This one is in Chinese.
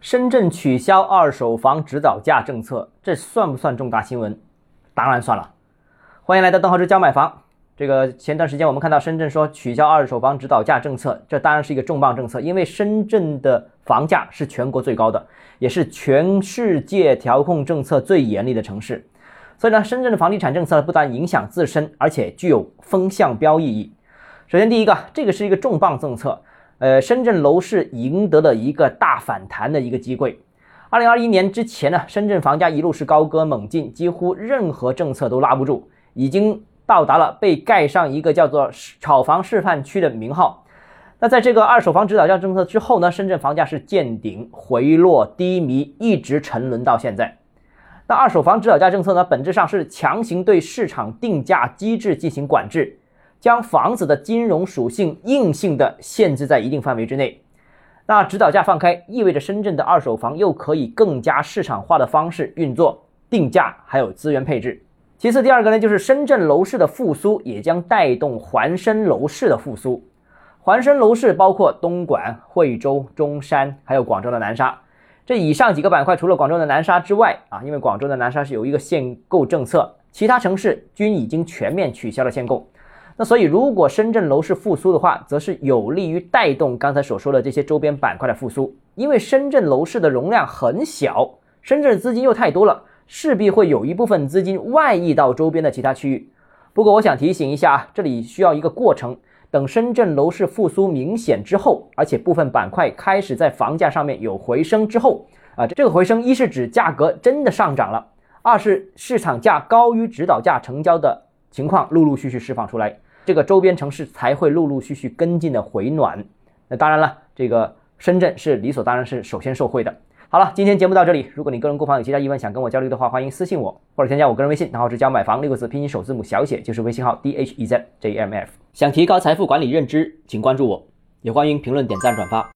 深圳取消二手房指导价政策，这算不算重大新闻？当然算了。欢迎来到邓浩之教买房。这个前段时间我们看到深圳说取消二手房指导价政策，这当然是一个重磅政策，因为深圳的房价是全国最高的，也是全世界调控政策最严厉的城市。所以呢，深圳的房地产政策不但影响自身，而且具有风向标意义。首先，第一个，这个是一个重磅政策。呃，深圳楼市赢得了一个大反弹的一个机会。二零二一年之前呢，深圳房价一路是高歌猛进，几乎任何政策都拉不住，已经到达了被盖上一个叫做“炒房示范区”的名号。那在这个二手房指导价政策之后呢，深圳房价是见顶回落低迷，一直沉沦到现在。那二手房指导价政策呢，本质上是强行对市场定价机制进行管制。将房子的金融属性硬性的限制在一定范围之内，那指导价放开，意味着深圳的二手房又可以更加市场化的方式运作、定价还有资源配置。其次，第二个呢，就是深圳楼市的复苏也将带动环深楼市的复苏。环深楼市包括东莞、惠州、中山，还有广州的南沙。这以上几个板块，除了广州的南沙之外啊，因为广州的南沙是有一个限购政策，其他城市均已经全面取消了限购。那所以，如果深圳楼市复苏的话，则是有利于带动刚才所说的这些周边板块的复苏。因为深圳楼市的容量很小，深圳资金又太多了，势必会有一部分资金外溢到周边的其他区域。不过，我想提醒一下啊，这里需要一个过程。等深圳楼市复苏明显之后，而且部分板块开始在房价上面有回升之后，啊，这个回升一是指价格真的上涨了，二是市场价高于指导价成交的情况陆陆续续释放出来。这个周边城市才会陆陆续续跟进的回暖。那当然了，这个深圳是理所当然是首先受惠的。好了，今天节目到这里。如果你个人购房有其他疑问想跟我交流的话，欢迎私信我或者添加我个人微信，然后是教买房六个字拼音首字母小写就是微信号 d h e z j m f。想提高财富管理认知，请关注我，也欢迎评论点赞转发。